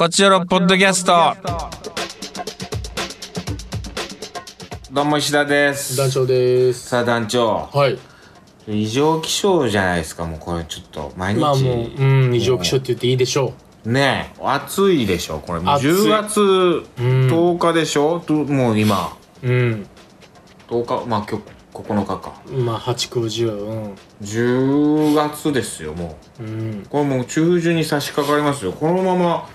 こちらのポッドキャスト。どうも石田です。団長です。さあ団長、はい。異常気象じゃないですか、もうこれちょっと毎日。まあもう、うん、異常気象って言っていいでしょねえ、暑いでしょ、これ。もう暑い10月10日でしょ、ともう今、う。うん。10日、まあ今日9日か。まあ、8、9、10、うん。10月ですよ、もう。うん。これもう中旬に差し掛かりますよ。このまま、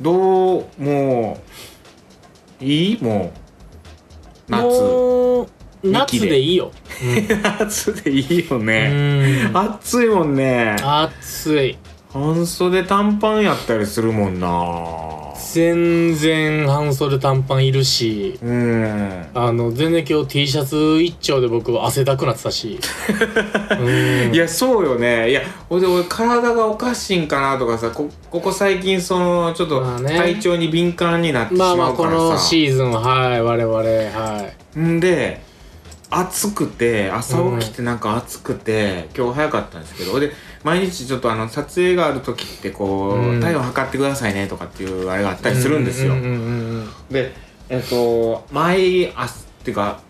どう、もう、いい？もう、夏。夏でいいよ。夏でいいようね。ん。暑いもんね。暑い。半袖短パンやったりするもんな。全然半袖短パンいるし、うん。あの、全然今日 T シャツ一丁で僕汗だくなってたし。うん。いや、そうよね。いや、俺、俺、体がおかしいんかなとかさ、こ、ここ最近、その、ちょっと、まあね体調に敏感になってしまあまあ、まうからさ。このシーズンは、はい、我々、はい。んで暑くて朝起きてなんか暑くて、今日早かったんですけどで毎日ちょっとあの撮影がある時ってこう、うん体温測ってくださいねとかっていうあれがあったりするんですよ、でえっと毎朝っていうか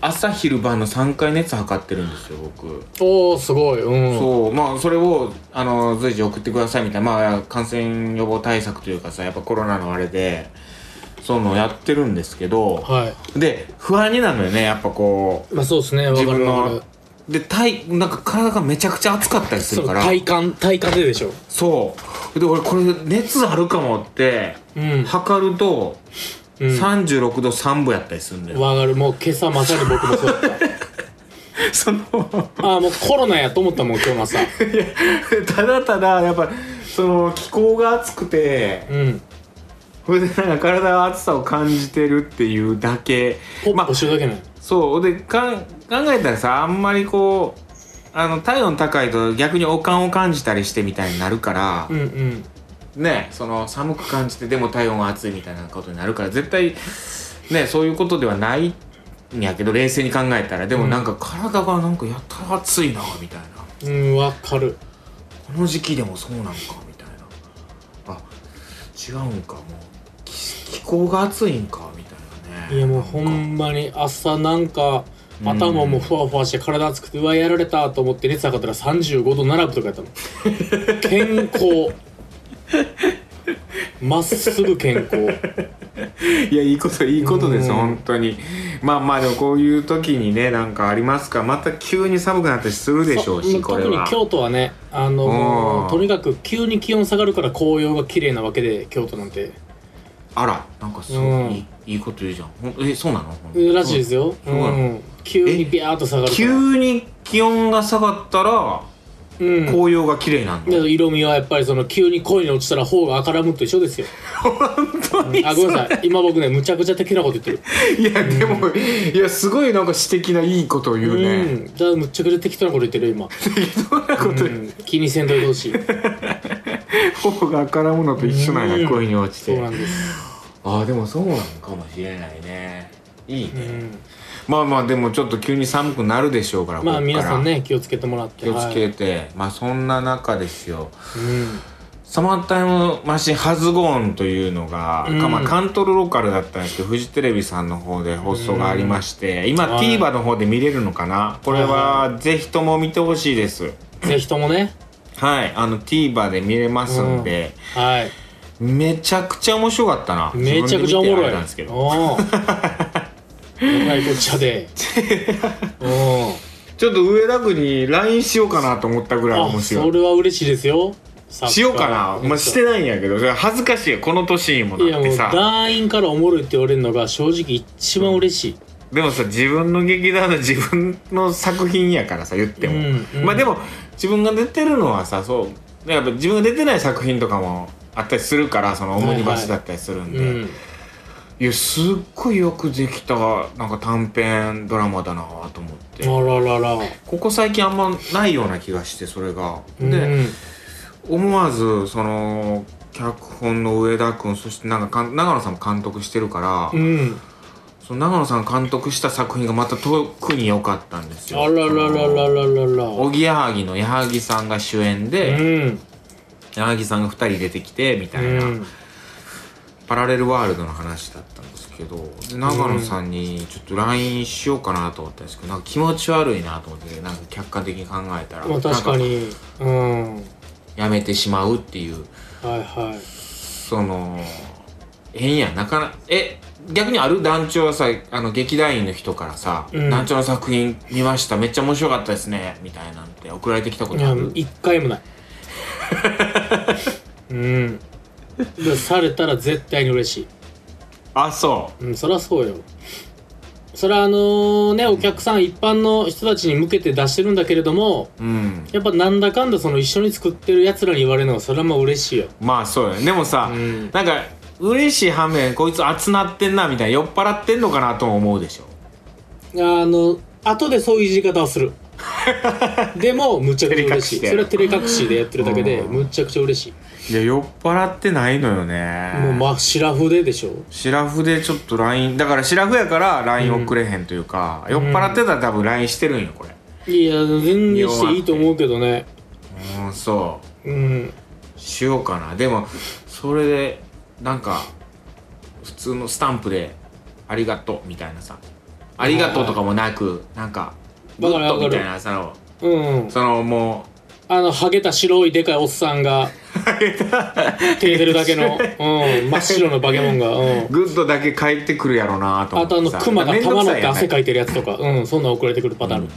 朝昼晩の3回熱測ってるんですよ僕、おー、すごい。うん。そうまあそれをあの随時送ってくださいみたいなまあ感染予防対策というかさやっぱコロナのあれでそのをやってるんですけど、はで不安になるのよねやっぱこうい。まあそうですね、わ自分の。で体なんか体がめちゃくちゃ熱かったりするから体感、体感ででしょ。そうで俺これ熱あるかもってうん。測るとうん。36度3分やったりするんだよ、わかる。もう今朝まさに僕もそうだっ そのた。ああ、もうコロナやと思ったもん、今日の朝。ただただやっぱその気候が暑くてうん。それでなんか体が暑さを感じてるっていうだけポッまあプしてるだけない。そうでかん考えたらさあんまりこうあの体温高いと逆に悪寒を感じたりしてみたいになるから、うんうん。ねその寒く感じてでも体温は暑いみたいなことになるから絶対ねそういうことではないんやけど冷静に考えたら。でもなんか体がなんかやたら暑いなみたいな。うん、わかる。この時期でもそうなんかみたいな。あ違うんかもう。気気候が暑いんかみたいなねいやもうほなんまに朝なんかうん。頭もふわふわして体熱くてうわやられたと思って熱測ったら35度7分とかやったの健康。まっすぐ健康。いやいいこといいことですうん。本当に。まあまあでもこういう時にねなんかありますか？また急に寒くなったりするでしょうしそうこれは。特に京都はねあのうん。とにかく急に気温下がるから紅葉が綺麗なわけで京都なんてあらなんかすごうん。いいいいいこと言うじゃん。ほんえそうなの？ほんらしいですよ、そうなの？うん、急にビャーっと下がるから。急に気温が下がったらうん。紅葉が綺麗なんだ、で色味はやっぱりその急に恋に落ちたら頬が赤らむと一緒ですよ。本当にあごめんなさい。今僕ねむちゃくちゃ的なこと言ってる。いやでも、いやすごいなんか詩的ないいことを言うね、うん。じゃあむちゃくちゃ適当なこと言ってるよ今、そんなこと、うん、気にせんといてほしい頬が赤らむのと一緒なんや、うん恋に落ちて。そうなんです、ああでもそうなのかもしれないね。いいね、うん、まあまあでもちょっと急に寒くなるでしょうからまあ皆さんね気をつけてもらって気をつけはいて、まあそんな中ですよ。うん。サマータイムマシンハズゴーンというのが、うん。かまあ、カントルローカルだったんですけどフジテレビさんの方で放送がありまして、今、はい。TVer の方で見れるのかな？これはぜひとも見てほしいです。ぜひともねはいあの TVer で見れますんで、はい。めちゃくちゃ面白かったな。めちゃくちゃおもろいれなんですけど。お おー。ちょっと上田君に LINE しようかなと思ったぐらいあ面白い。それは嬉しいですよ。しようかな、まあ、してないんやけどそれ恥ずかしいよ。この年にもなってさ。団員からおもろいって言われるのが正直一番嬉しい、でもさ自分の劇団の自分の作品やからさ言っても、うんうん。まあでも自分が出てるのはさそう。やっぱ自分が出てない作品とかもあったりするからそのオムニバスだったりするんで、うん。いやすっごいよくできた。なんか短編ドラマだなと思って。あららら。ここ最近あんまないような気がしてそれが。うんで思わずその脚本の上田君そしてなんか長野さんも監督してるから、うんその長野さん監督した作品がまた特に良かったんですよ。あららららららら。おぎやはぎの矢作さんが主演うで、ん。矢作さんが2人出てきてみたいな、うん。パラレルワールドの話だったんですけどで長野さんにちょっと LINE しようかなと思ったんですけどなんか気持ち悪いなと思ってなんか客観的に考えたらまあ確かに。うんはいやめてしまうっていう。はい。その変やなかなえ逆にある団長はさあの劇団員の人からさ、うん。団長の作品見ましためっちゃ面白かったですねみたいなんて送られてきたことある？一回もない。うん。でされたら絶対に嬉しい。あそう。んそりゃそうよ。それはあのねお客さん一般の人たちに向けて出してるんだけれどもううん。やっぱなんだかんだその一緒に作ってるやつらに言われるのはそれはまあ嬉しいよ。まあそうよ。でもさ、うん。なんか嬉しい反面こいつ熱なってんなみたいな酔っ払ってんのかなとも思うでしょ。あの後でそういういじり方をする。でもむちゃくちゃ嬉しい。それは照れ隠しでやってるだけでうん。むちゃくちゃ嬉しい。いや酔っ払ってないのよね。もうまあシラフででしょ。シラフでちょっと LINE だからシラフやから LINE 送れへんというか、酔っ払ってたら多分 LINE してるんよこれ。いや全然していいと思うけどね。うんそう。うん。しようかな。でもそれでなんか普通のスタンプで「ありがとう」みたいなさ「ありがとう」とかもなくなんかグッドみたいなそのうん。そのもあのハゲた白いでかいおっさんが手出るだけの、うん、真っ白のバケモンが、うん。う、グッドだけ返ってくるやろなと思あとあのさクマが玉乗って汗かいてるやつとか、うん、そんなん送られてくるパターン。ある、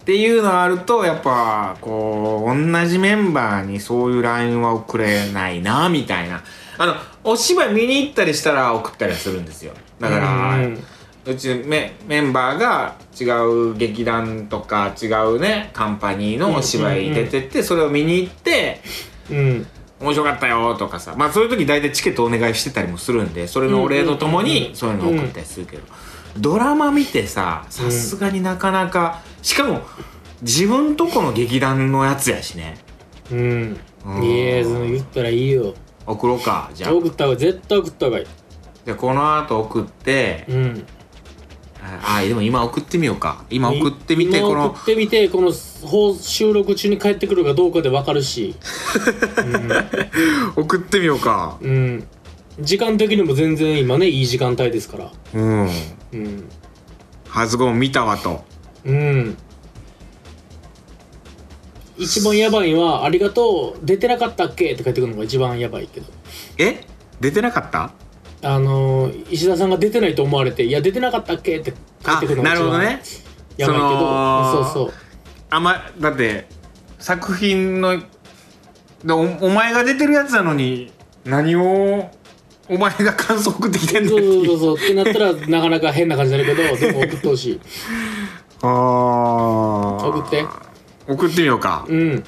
っていうのあるとやっぱこう同じメンバーにそういう LINE は送れないなみたいな。あのお芝居見に行ったりしたら送ったりはするんですよ。だから、ううんちメメンバーが違う劇団とか違うねカンパニーのお芝居出てってそれを見に行ってうん。面白かったよとかさまあそういう時大体チケットお願いしてたりもするんでそれのお礼とともうんうんうんうん。にそういうのを送ったりするけど、ドラマ見てささすがになかなかしかも自分とこの劇団のやつやしね。うん。うん。いやその言ったらいいよ。送ろうかじゃあ。送った方が絶対送った方がいい。じゃあこの後送ってうん。ああでも今送ってみようか。今送ってみて今この送ってみてこの放収録中に帰ってくるかどうかで分かるし。送ってみようか。うん、うん、時間的にも全然今ねいい時間帯ですから。うん。うん。はずご見たわと。うん。一番やばいのは「ありがとう出てなかったっけ?」って帰ってくるのが一番やばいけど。え？出てなかった？あのー石田さんが出てないと思われて「いや出てなかったっけ?」って帰ってくるのがあなるほどね。やばいけど。そのそうそう。あんまだって作品のでおお前が出てるやつなのに何をお前が感想送ってきてんねんそうっていうそうそう。ってなったらなかなか変な感じになるけどでも 送ってほしい。あー。送って。送ってみようか。うん。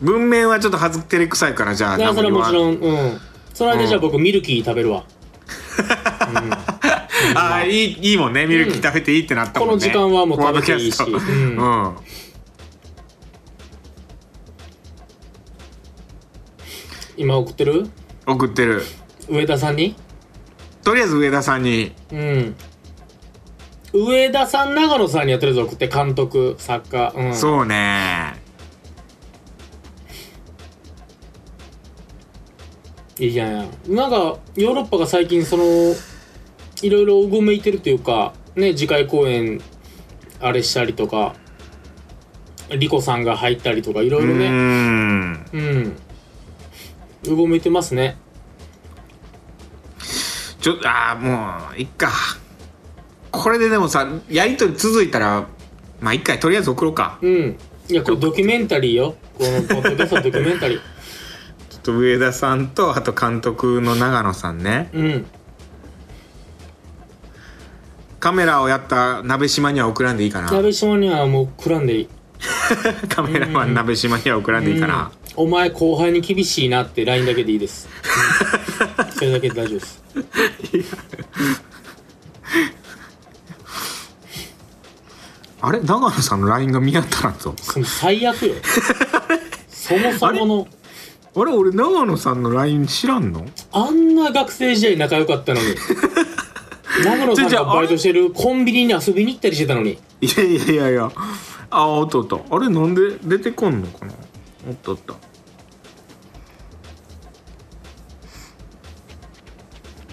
文面はちょっと恥ず照れくさいからじゃあそれはもちんろんうん。その間じゃあ僕ミルキー食べるわ。ああいいいいもんね。ミルキー食べていいってなったもんね、この時間はもう食べていいし。うん今送ってる？送ってる。上田さんに？とりあえず上田さんに。うん。上田さん長野さんにやってるぞ送って監督作家。うん。そうね。いいじゃん。なんかヨーロッパが最近そのいろいろうごめいてるというかね次回公演あれしたりとかリコさんが入ったりとかいろいろね。ん。うんうごめいてますね。ちょああもういっか。これででもさやりとり続いたらまあ一回とりあえず送ろうか。うん。いやこれドキュメンタリーよ。このポッドキャストのドキュメンタリー。ちょっと上田さんとあと監督の長野さんね。うん。カメラをやった鍋島には送らんでいいかな。鍋島にはもうくらんでいい。カメラマン鍋島には送らんでいいかな、うんお前後輩に厳しいなって LINE だけでいいです、う んそれだけで大丈夫です。あれ長野さんの LINE が見当たらんぞ。その最悪よ。そもそもの。あれ俺長野さんの LINE 知らんの？あんな学生時代仲良かったのに。長野さんがバイトしてるコンビニに遊びに行ったりしてたのに。いやいやいやいや。あおっとっとあれなんで出てこんのかな？おっとっと。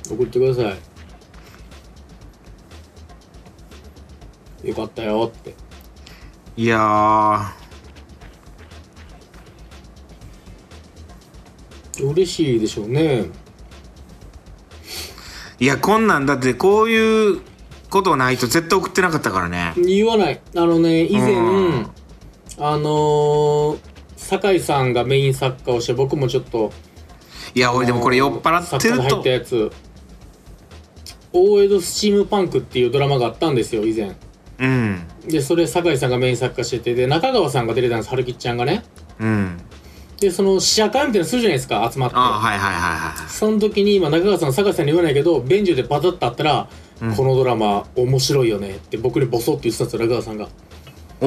送ってください。よかったよって。いやー。嬉しいでしょうね。いやこんなんだってこういうことないと絶対送ってなかったからね。言わない。あのね以前、うん。あのー、酒井さんがメイン作家をして僕もちょっといや俺でもこれ酔っ払ってると。入ったやつ。大江戸スチームパンクっていうドラマがあったんですよ以前。うん。でそれ酒井さんがメイン作家しててで中川さんが出てたんです春吉ちゃんがね。うん。でその試写会みたいなのするじゃないですか集まって。あはいはいはいはいその時に、まあ、中川さん酒井さんに言わないけど便所でパタッと会ったら、うん。このドラマ面白いよねって僕にボソって言ってたんですよ中川さんが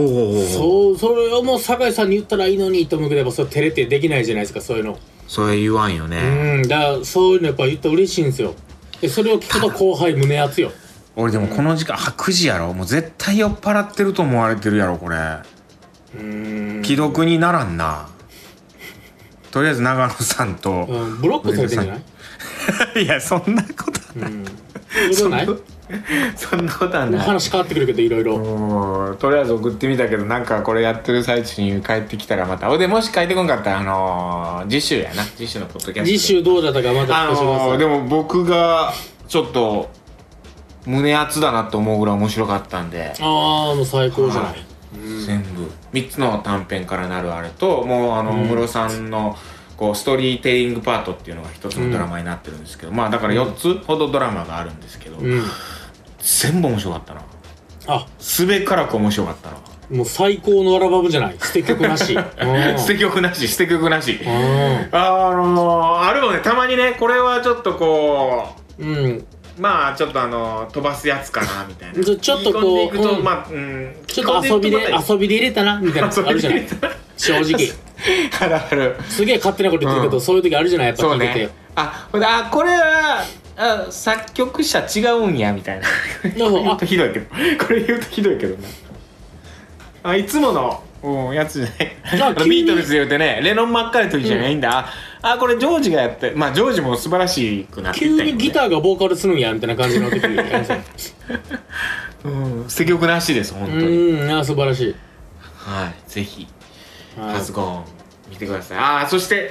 そうそれをもう酒井さんに言ったらいいのにと思うけどやっぱそれ照れてできないじゃないですかそういうの。それ言わんよね。うんだからそういうのやっぱ言ったら嬉しいんですよ。でそれを聞くと後輩胸熱よ。俺でもこの時間あ9時やろ。もう絶対酔っ払ってると思われてるやろこれ。うん。既読にならんな。とりあえず長野さんと。うんブロックされてんじゃない？いやそんなことはうん。そうない？そんなことはない。話変わってくるけどいろいろ。とりあえず送ってみたけどなんかこれやってる最中に帰ってきたらまた。おでもし帰ってこんかったらあのー、次週やな。次週のポッドキャストで。次週どうだったかまださいのー、でも僕がちょっと胸熱だなと思うぐらい面白かったんで。ああもう最高じゃない、はい。全部。3つの短編からなるあれともうあのうん。ムロさんのこうストーリーテリングパートっていうのが一つのドラマになってるんですけど、まあだから4つほどドラマがあるんですけど、うん。全部面白かったな。あ。すべからく面白かったなもう最高のアルバムじゃない。捨て曲なし。うん。捨て曲なし捨て曲なし。うあのー、あるもんね。たまにねこれはちょっとこんうん。うまあちょっとあのー飛ばすやつかなみたいな。ちょっとこううん。まあうんちょっと遊びで遊びで入れたなみたいな のあるじゃない。正直。あるある。すげえ勝手なこと言ってるけど、うん。そういう時あるじゃないやっぱ聞いて。て、ねああこれはあ作曲者違うんやみたいな。言うとひどいけど。これ言うとひどいけどな。あいつもの、うん、やつじゃない。ビートルズで言うてねレノン・マッカートリーじゃないんだ、ああこれジョージがやってまあジョージも素晴らしくなって急にギターがボーカルするんやみたいな感じの時 うん捨て曲なしです本当に、うんあ素晴らしい、はいぜひはい。ハズゴン見てください。ああそして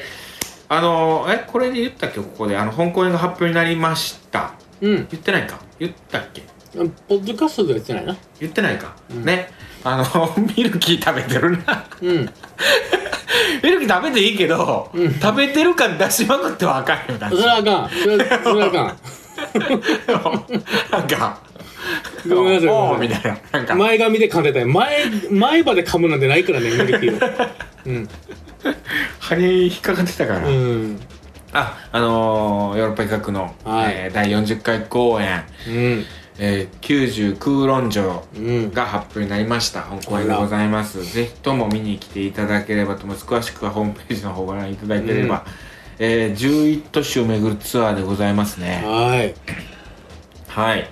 あのえこれで言ったっけここであの香港映画発表になりました。うん。言ってないか？言ったっけ？ポッドキャストでは言ってないな。言ってないか、うん。ね。あの ミルキー食べてるな。うん ミルキー食べていいけど、うん。食べてる感出しまくってはあかんよなそれはあかん。それはあかん。なんか。ごめんなさいみたいな。前髪で噛んでたよ。前前歯で噛むなんてないからねミルキー。を うん。歯に引っかかってたから、うん。ああのー、ヨーロッパ企画の、はい。えー第40回公演。うんえー、90空論城うん。が発表になりました。香港演でございます。ぜひとも見に来ていただければと思います詳しくはホームページの方をご覧いただければ、うん。えー、11都市を巡るツアーでございますね。はい。はい。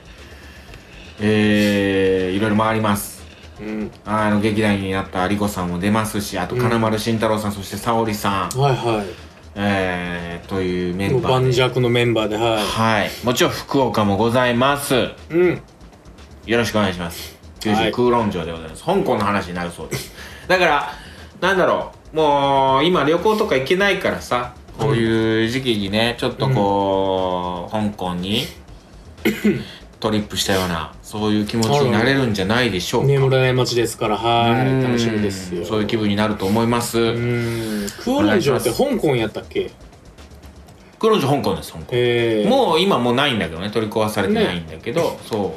えー、いろいろ回ります。うん。あの劇団員になったリコさんも出ますしあとうん金丸慎太郎さん、そして沙織さん、はいはいえー、というメンバーで。盤石のメンバーでははい。もちろん福岡もございます。いうん。よろしくお願いします。はい。九州空論城でございます。香港の話になるそうです。だから、なんだろう、もう今旅行とか行けないからさ、こういう時期にね、ちょっとこう、香港に トリップしたような、そういう気持ちになれるんじゃないでしょうか。眠らない街ですからはうん。い楽しみですよ。そういう気分になると思います。うん。空論城って香港やったっけ？空論城香港です、香港。ええもう今もうないんだけどね、取り壊されてないんだけど、そ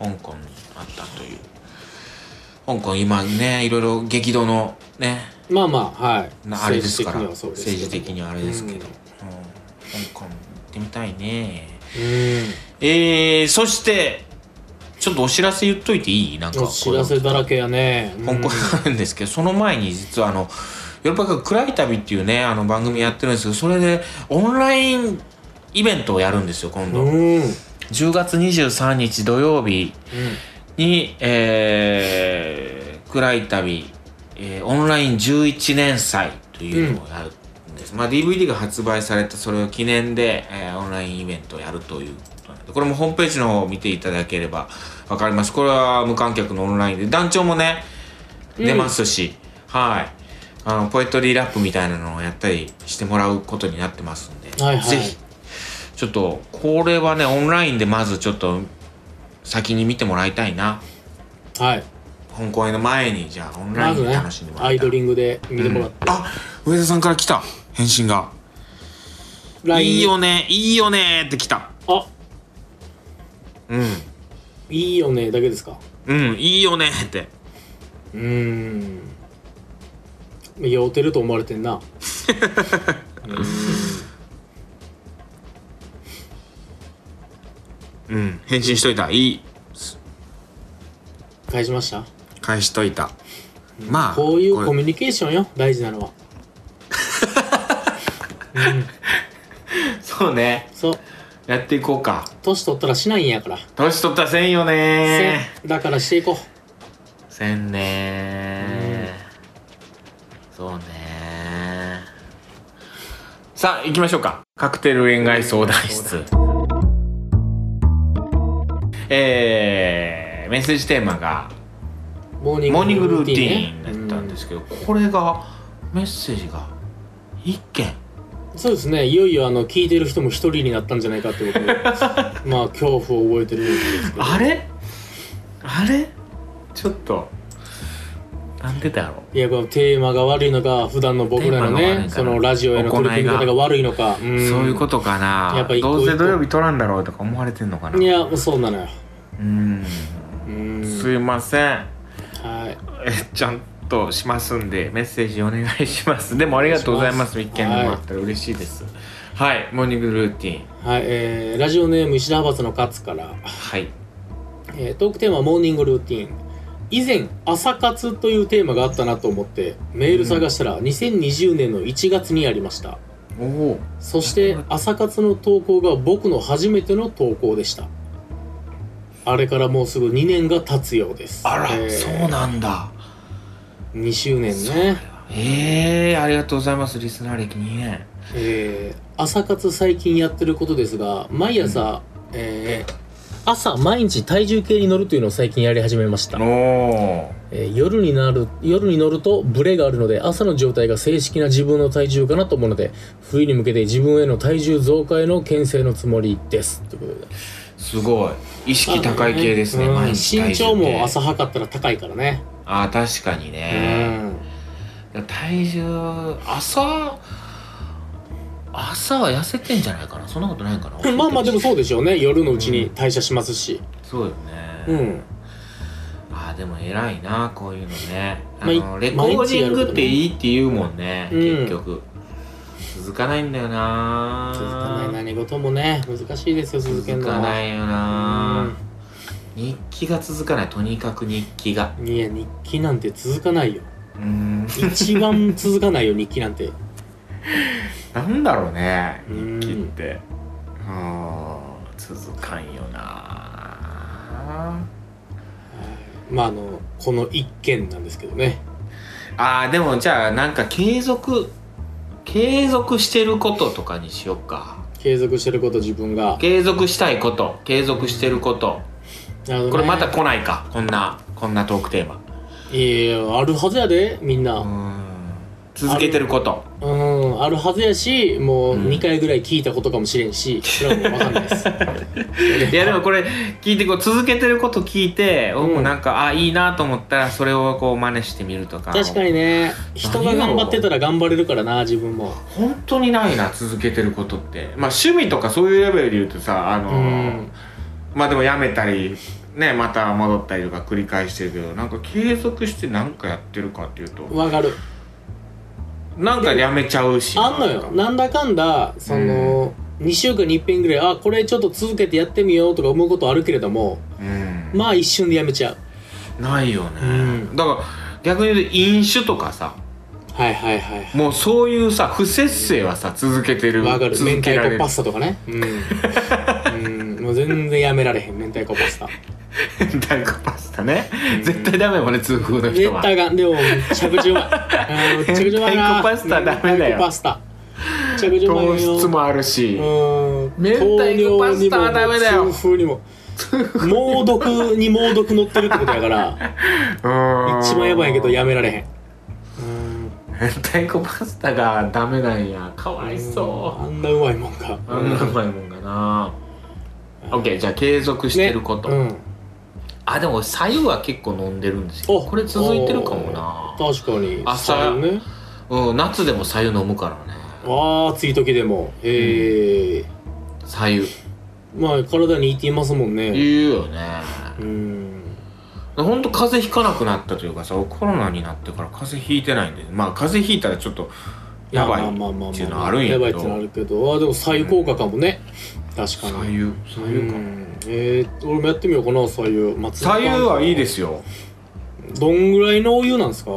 う、香港にあったという。香港今ね、いろいろ激動のね、まあまあはい。なあれですから。政治的にはそうですけど。政治的にはあれですけど、うん。うん。香港行ってみたいね。うんえー、そしてちょっとお知らせ言っといていい？なんか。お知らせだらけやね。香港あるんですけどその前に実はあのヨーロッパ学暗い旅っていうねあの番組やってるんですけどそれでオンラインイベントをやるんですよ今度、うん。うん10月23日土曜日に、えー、暗い旅、えーオンライン11年祭というのをやる。んですまあ DVD が発売されたそれを記念で、えーオンラインイベントをやるという。ことなんで、これもホームページの方を見ていただければわかります。これは無観客のオンラインで、団長もね、出ますし、はい。あの、ポエトリーラップみたいなのをやったりしてもらうことになってますんで、はいはい。ぜひ、ちょっと、これはね、オンラインでまずちょっと、先に見てもらいたいな。はい。本公演の前に、じゃあ、オンラインで楽しんでもらアイドいたい。リングで見てもらって、あ上田さんから来た返信が。いいよね、いいよねって来た。あうん。いいよねだけですか？うん、いいよねって。うーん酔うてると思われてんなうーんうん、返信しといた。いい。返しました？返しといた。まあ、こういうれコミュニケーションよ大事なのはうんそうね。そうやっていこうか。年取ったらしないんやから年取ったらせんよねせだからしていこせんねそうねさあ、行きましょうか。カクテル恋愛相談室。えー、メッセージテーマが、うモーニングルーティンだったんですけど、これが、メッセージが、一件。うんそうですね。いよいよあの聞いてる人も一人になったんじゃないかってことで。まあ恐怖を覚えてるんですけど。あれ？あれ？ちょっと、なんでだろう。いやこのテーマが悪いのか普段の僕らのねそのラジオへの取り組み方が悪いのか。うん。そういうことかな。やっぱどうせ土曜日取らんだろうとか思われてんのかな。いやそうなのよ。うん。うん。すいません。はい。え、ちゃんとしますんで、メッセージお願いします。でもありがとうございます。一件でもらったら嬉しいです。はい、モーニングルーティン。はい、えー、ラジオネーム石田派閥の勝から、はい。えートークテーマはモーニングルーティン以前朝活というテーマがあったなと思ってメール探したら2020年の1月にありましたおお。そして朝活の投稿が僕の初めての投稿でしたあれからもうすぐ2年が経つようですあら、えーそうなんだ。2周年ねええー、ありがとうございます。リスナー歴2年。えー朝活最近やってることですが毎朝、えー朝毎日体重計に乗るというのを最近やり始めました。えー夜になる夜に乗るとブレがあるので朝の状態が正式な自分の体重かなと思うので冬に向けて自分への体重増加への牽制のつもりですということですごい。意識高い系ですね。うん毎日体重身長も計朝測ったら高いからねああ、確かにうね。ん。体重、朝、朝は痩せてんじゃないかな。そんなことないかな。まあまあでもそうでしょうね。夜のうちに代謝しますし。そうよね。うん。ああでも偉いなこういうのね。あまあいのレコーディングっていいって言うもんね、うん。結局。続かないんだよな。続かない何事もね。難しいですよ続ける続のは。かないよな日記が続かないとにかく日記が。うんいや日記なんて続かないよ。うーん。一番続かないよ日記なんて。なんだろうねうん。日記って。うん続かんよな。まああのこの一件なんですけどね。あーでもじゃあなんか継続継続してることとかにしよっか。継続してること自分が。継続したいこと継続してることね。これまた来ないか。こんなこんなトークテーマ。いやあるはずやでみんな。うん。続けてること。うん。あるはずやしもううん。2回ぐらい聞いたことかもしれんしそれはもう分かんないです。いやでもこれ聞いてこう続けてること聞いて、ん僕もなんかあいいなと思ったらそれをこう真似してみるとか。確かにね。人が頑張ってたら頑張れるからな自分も。本当にないな続けてることって。まあ趣味とかそういうレベルで言うとさあのーうんまあでもやめたりねまた戻ったりとか繰り返してるけどなんか継続して何かやってるかっていうと分かる。なんかやめちゃうしあんのよ。なんだかんだその、2週間に一遍ぐらいあこれちょっと続けてやってみようとか思うことあるけれどもうん。まあ一瞬でやめちゃう。ないよね、うん。だから逆に言うと飲酒とかさはいはいはいもうそういうさ不節制はさ続けてるわかる。明太子パスタとかね。うん、うん、もう全然やめられへん。明太子パスタ。明太子パスタね、絶対ダメもんね痛風の人は。がでもめちゃくちゃうまい。めちゃくちゃうまいな。明太子パスタダメだよ。明太子パスタちゃくちゃうまいよ。糖質もあるし、うん。明太子パスタはダメだよ。糖尿にも痛風にも猛毒に猛毒乗ってるってことやからうん。一番やばいけどやめられへん。明太子パスタがダメなんや。かわいそあんなうまいもんがうあんなうまいもんがな OK じゃあ継続してること、ねうん。あでも左右は結構飲んでるんですよ。おこれ続いてるかもな。確かに。朝ね。うん夏でも左右飲むからね。ああ暑い時でも。へえ左右まあ体にいいって言いますもんね。言うよね。うん。ほんと風邪ひかなくなったというかさコロナになってから風邪ひいてないんで。まあ風邪ひいたらちょっとやばいっていうのはあるんやけど。やばいってるけど。あーでも左右効果かもね確かに。左右左右か。うん。えー、俺もやってみようかな左右。松左右はいいですよ。どんぐらいのお湯なんですか？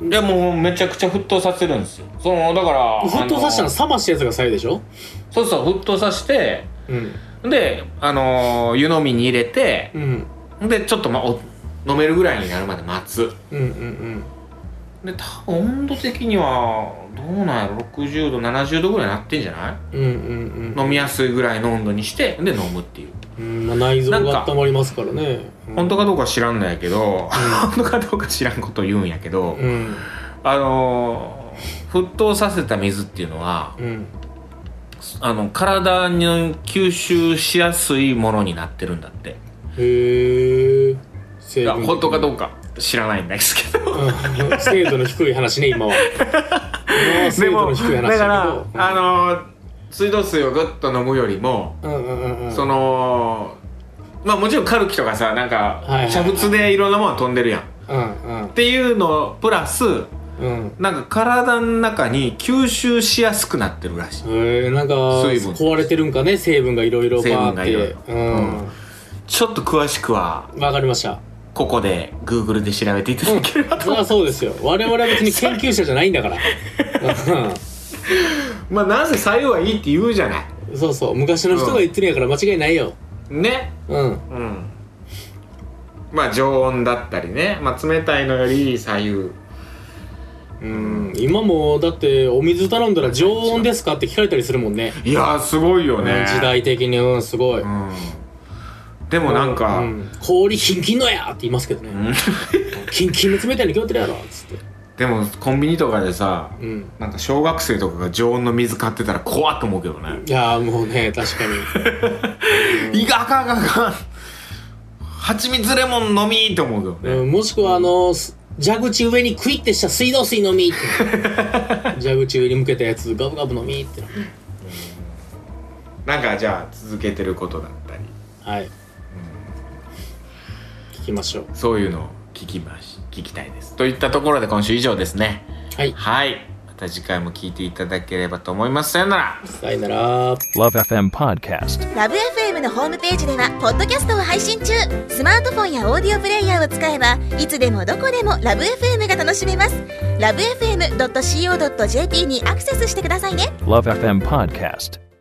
でもうめちゃくちゃ沸騰させるんですよ。そのだから沸騰させたの冷ましたやつが左右でしょ？そうそう沸騰させてうん。であのー湯飲みに入れてうん。でちょっと、ま、お飲めるぐらいになるまで待つ。うんうんで多分温度的にはどうなんやろ？60度70度ぐらいになってんじゃない？うんうんうん。飲みやすいぐらいの温度にしてで飲むっていう。うん、まあ、内臓が温まりますからね。うん本当かどうかは知らんのやけど、本当かどうか知らんこと言うんやけど、うん。あのー沸騰させた水っていうのはうん。あの体に吸収しやすいものになってるんだって。へえ本当かどうか知らないんですけど。うん。精度の低い話ね今は でもだからどあのー水道水をグッと飲むよりも、うんうんうんうん。そのまあもちろんカルキとかさなんか煮沸でいろんなもの飛んでるやん。っうん。ていうのプラスうん。うんなんか体の中に吸収しやすくなってるらしい。へえなんか水分。壊れてるんかね成分がいろいろバ成分ーって。がいろちょっと詳しくはわかりましたここで Google で調べていただければと、そりゃそうですよ。我々は別に研究者じゃないんだから。まあなぜ左右はいいって言うじゃない。うんそうそう。昔の人が言ってるんやから間違いないよ。ね。うん。うん。まあ常温だったりね、まあ、冷たいのより左右うん。今もだってお水頼んだら常温ですかって聞かれたりするもんね。いやーすごいよね。うん。時代的に。うんすごい。うんでもなんか、うん氷キンキンのやって言いますけどね。うん。キンキンの冷たいの決まってるやろっつって。でもコンビニとかでさうん。なんか小学生とかが常温の水買ってたら怖っと思うけどね。いやーもうね確かに。いやあかんあかんあかん。蜂蜜レモン飲みって思うけどね、うんもしくはあのす蛇口上にクイッてした水道水飲みって。蛇口上に向けたやつガブガブ飲みって。なんかじゃあ続けてることだったり。はい聞きましょう。そういうのを聞きまし聞きたいです。といったところで今週以上ですね。はい。はい。また次回も聞いていただければと思います。さよなら。さよなら。Love FM Podcast. ラブ f m のホームページではポッドキャストを配信中。スマートフォンやオーディオプレイヤーを使えばいつでもどこでもラブ f m が楽しめます。ラブ FM.co.jp にアクセスしてくださいね。Love FM Podcast.